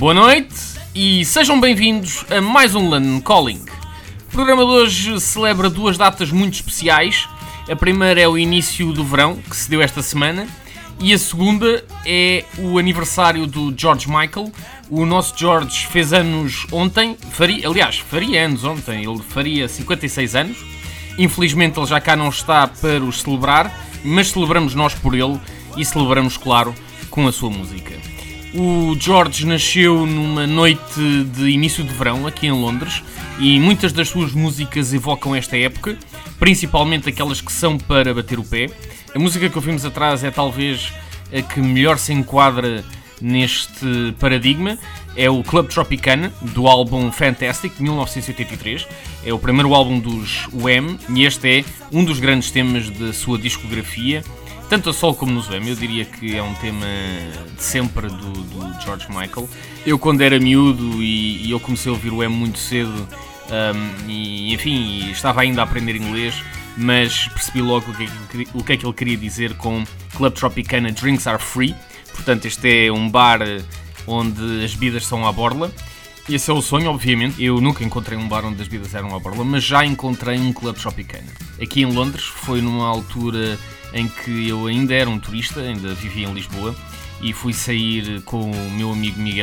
Boa noite e sejam bem-vindos a mais um London Calling. O programa de hoje celebra duas datas muito especiais. A primeira é o início do verão, que se deu esta semana, e a segunda é o aniversário do George Michael. O nosso George fez anos ontem, faria, aliás, faria anos ontem, ele faria 56 anos. Infelizmente ele já cá não está para os celebrar, mas celebramos nós por ele e celebramos, claro, com a sua música. O George nasceu numa noite de início de verão aqui em Londres e muitas das suas músicas evocam esta época, principalmente aquelas que são para bater o pé. A música que ouvimos atrás é talvez a que melhor se enquadra neste paradigma. É o Club Tropicana, do álbum Fantastic, de 1983. É o primeiro álbum dos Wham e este é um dos grandes temas da sua discografia tanto a sol como no Zoem, eu diria que é um tema de sempre do, do George Michael. Eu, quando era miúdo e, e eu comecei a ouvir o M muito cedo, um, e enfim, estava ainda a aprender inglês, mas percebi logo o que, é o que é que ele queria dizer com Club Tropicana Drinks Are Free. Portanto, este é um bar onde as bebidas são à borla. Esse é o sonho, obviamente. Eu nunca encontrei um bar onde as bebidas eram à borla, mas já encontrei um Club Tropicana. Aqui em Londres, foi numa altura em que eu ainda era um turista, ainda vivia em Lisboa, e fui sair com o meu amigo Miguel